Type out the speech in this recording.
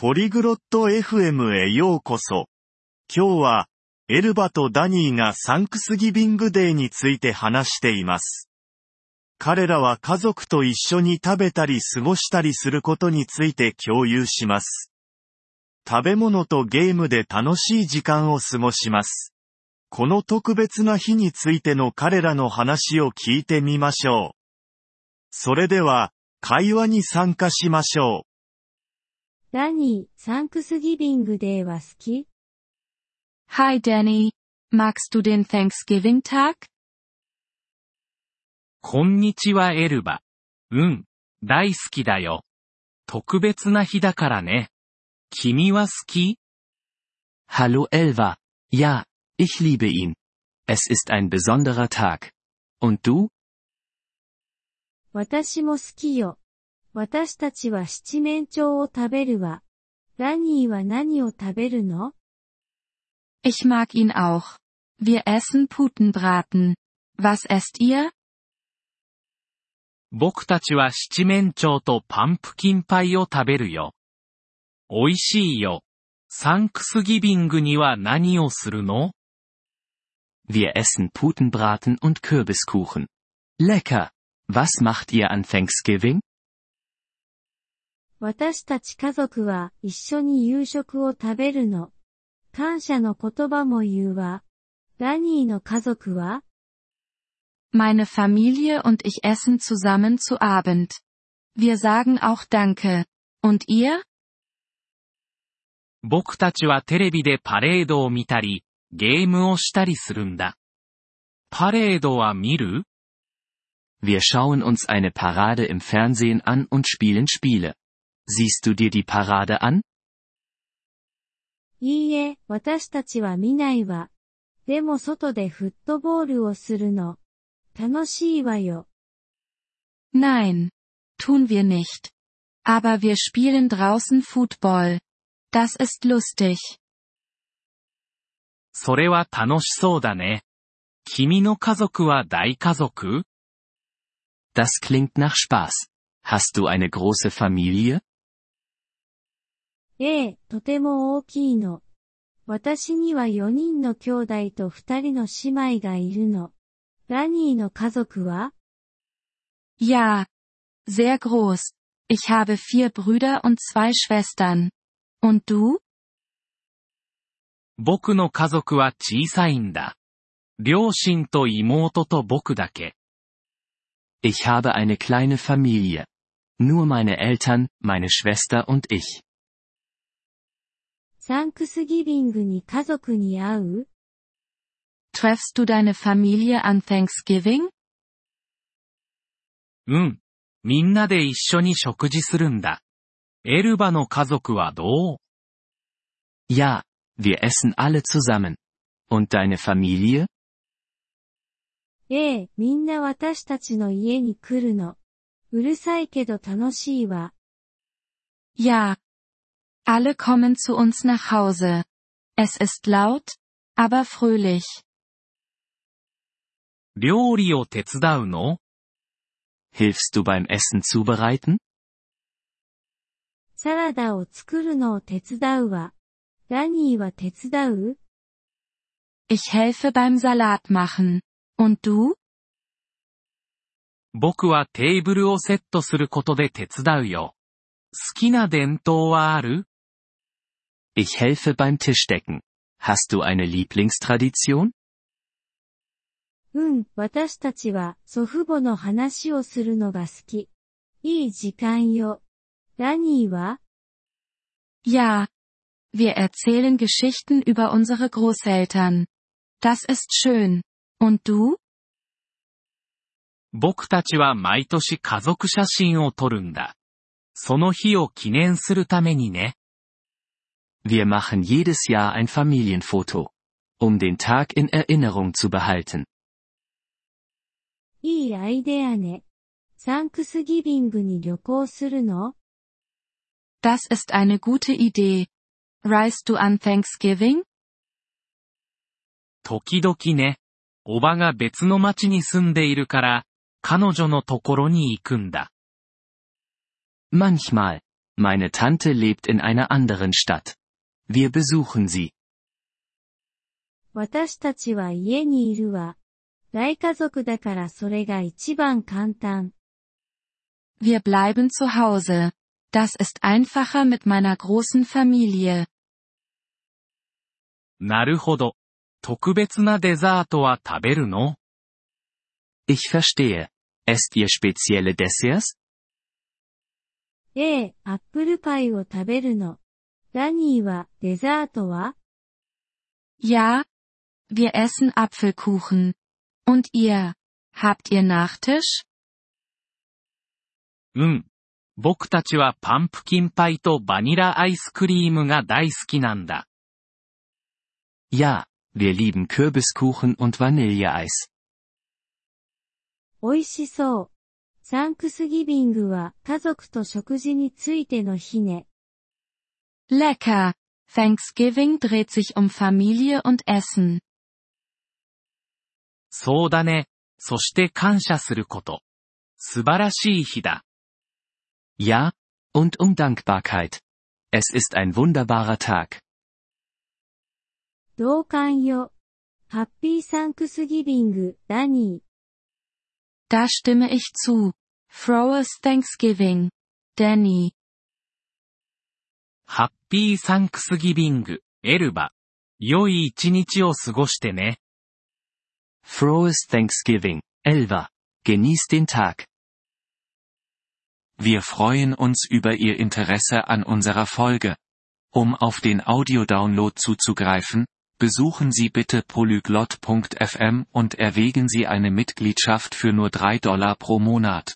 ポリグロット FM へようこそ。今日は、エルバとダニーがサンクスギビングデーについて話しています。彼らは家族と一緒に食べたり過ごしたりすることについて共有します。食べ物とゲームで楽しい時間を過ごします。この特別な日についての彼らの話を聞いてみましょう。それでは、会話に参加しましょう。ダニー、サンクスギビングデーは好き Hi Danny, magst du den Thanksgiving-Tag? こんにちはエルバ。うん、大好きだよ。特別な日だからね。君は好き Hallo Elva. Ja, ich liebe ihn. Es ist ein besonderer Tag. Und du? 私も好きよ。私たちは七面鳥を食べるわ。ダニーは何を食べるの Ich mag ihn auch. Wir essen Putenbraten. Was esst ihr? 僕たちは七面鳥とパンプキンパイを食べるよ。美味しいよ。サンクスギビングには何をするの Wir essen Putenbraten und Kürbiskuchen. Lecker. Was macht ihr an Thanksgiving? 私たち家族は一緒に夕食を食べるの。感謝の言葉も言うわ。ダニーの家族は Meine Familie und ich essen zusammen zu Abend. Wir sagen auch Danke. Und ihr? 僕たちはテレビでパレードを見たり、ゲームをしたりするんだ。パレードは見る Wir schauen uns eine Parade im Fernsehen an und spielen Spiele. Siehst du dir die Parade an? いいえ、私たちは見ないわ。でも外でフットボールをするの。楽しいわよ。 Nein. Tun wir nicht. Aber wir spielen draußen Football. Das ist lustig. それは楽しそうだね。君の家族は大家族 Das klingt nach Spaß. Hast du eine große Familie? ええ、とても大きいの。私には4人の兄弟と2人の姉妹がいるの。ダニーの家族は Ja. Sehr groß. Ich habe vier Brüder und zwei Schwestern. Und du? 僕の家族は小さいんだ。両親と妹と僕だけ。Ich habe eine kleine Familie. Nur meine Eltern, meine Schwester und ich. サンクスギビングに家族に会う Treffst du deine Familie an Thanksgiving? うん。みんなで一緒に食事するんだ。エルバの家族はどう Ja, wir essen alle zusammen. Und deine Familie? ええ、みんな私たちの家に来るの。うるさいけど楽しいわ。Ja. Alle kommen zu uns nach Hause. Es ist laut, aber fröhlich. 料理を手伝うの Hilfst du beim Essen zubereiten? サラダを作るのを手伝うわ。ダニーは手伝う Ich helfe beim Salat machen. Und du? 僕はテーブルをセットすることで手伝うよ。好きな伝統はある Ich helfe beim Tischdecken. Hast du eine Lieblingstradition? うん、私たちは祖父母の話をするのが好き。いい時間よ。ダニーは Ja. Wir erzählen Geschichten über unsere Großeltern. Das ist schön. Und du? 僕たちは毎年家族写真を撮るんだ。その日を記念するためにね。 Wir machen jedes Jahr ein Familienfoto. Um den Tag in Erinnerung zu behalten. いいアイデアね。サンクスギビングに旅行するの Das ist eine gute Idee. Reist du an Thanksgiving? 時々ね。おばが別の町に住んでいるから、彼女のところに行くんだ。 Manchmal. Meine Tante lebt in einer anderen Stadt. Wir besuchen sie. 私たちは家にいるわ。大家族だからそれが一番簡単。 Wir bleiben zu Hause. Das ist einfacher mit meiner großen Familie. なるほど。特別なデザートは食べるの Ich verstehe. Esst ihr spezielle Desserts? ええ、アップルパイを食べるの。 ラニーはデザートは Ja? Wir essen Apfelkuchen. Und ihr? Habt ihr Nachtisch? うん。僕たちはパンプキンパイとバニラアイスクリームが大好きなんだ。Ja, wir lieben Kürbiskuchen und Vanilleeis. 美味しそう。サンクスギビングは家族と食事についての日ね。Lecker. Thanksgiving dreht sich um Familie und Essen. そうだね。そして感謝すること。素晴らしい日だ。 Ja? Und um Dankbarkeit. Es ist ein wunderbarer Tag. 同感よ。ハッピーサンクスギビング、ダニー。 Da stimme ich zu. Frohes Thanksgiving. Danny. ハッピーサンクスギビング、エルバ。良い一日を過ごしてね。 Frohes Thanksgiving, Elva. Genießt den Tag. Wir freuen uns über Ihr Interesse an unserer Folge. Um auf den Audiodownload zuzugreifen, besuchen Sie bitte polyglot.fm und erwägen Sie eine Mitgliedschaft für nur 3 Dollar pro Monat.